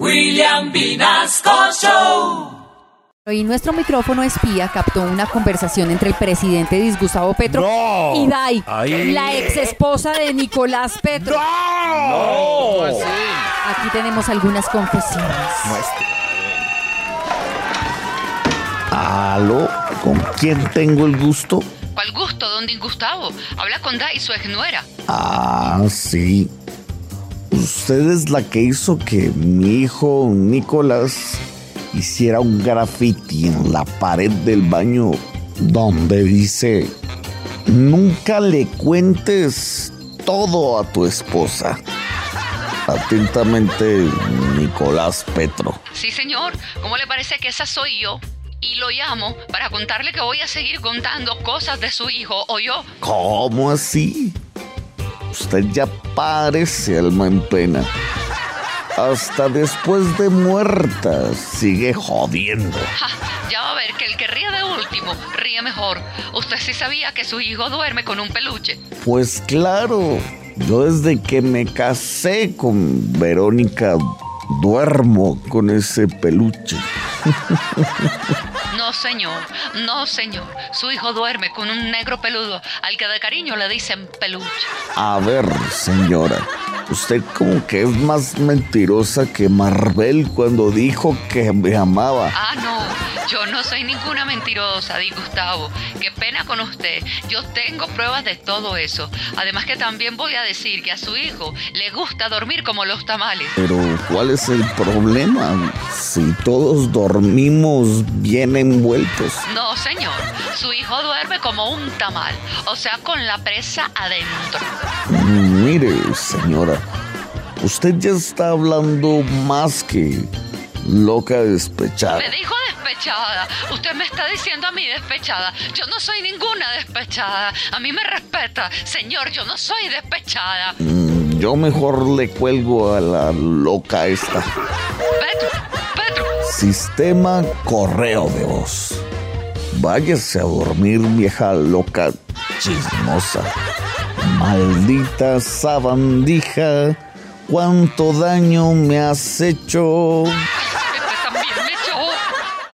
William Vinasco Show. Y nuestro micrófono espía captó una conversación entre el presidente disgustavo Petro No. y Dai, Ay. la ex esposa de Nicolás Petro. ¡No! Aquí tenemos algunas confesiones. Aló, ¿con quién tengo el gusto? ¿Cuál gusto, don Gustavo? Habla con Dai, su exnuera. Ah, sí. Usted es la que hizo que mi hijo Nicolás hiciera un graffiti en la pared del baño donde dice, nunca le cuentes todo a tu esposa. Atentamente, Nicolás Petro. Sí, señor. ¿Cómo le parece que esa soy yo? Y lo llamo para contarle que voy a seguir contando cosas de su hijo o yo. ¿Cómo así? Usted ya parece alma en pena. Hasta después de muerta sigue jodiendo. Ja, ya va a ver que el que ríe de último ríe mejor. Usted sí sabía que su hijo duerme con un peluche. Pues claro, yo desde que me casé con Verónica duermo con ese peluche. No, señor. No, señor. Su hijo duerme con un negro peludo al que de cariño le dicen peluche. A ver, señora, usted como que es más mentirosa que Marvel cuando dijo que me amaba. Ah, no, yo no soy ninguna mentirosa, Di Gustavo. Qué pena con usted. Yo tengo pruebas de todo eso. Además que también voy a decir que a su hijo le gusta dormir como los tamales. Pero ¿cuál es el problema? Si todos dormimos bien envueltos. No, señor. Su hijo duerme como un tamal. O sea, con la presa adentro. Mire, señora, usted ya está hablando más que loca despechada. Me dijo despechada. Usted me está diciendo a mí despechada. Yo no soy ninguna despechada. A mí me respeta. Señor, yo no soy despechada. Mm, Yo mejor le cuelgo a la loca esta. Petro, Petro. Sistema correo de voz. Váyase a dormir, vieja loca chismosa. Maldita sabandija, cuánto daño me has hecho.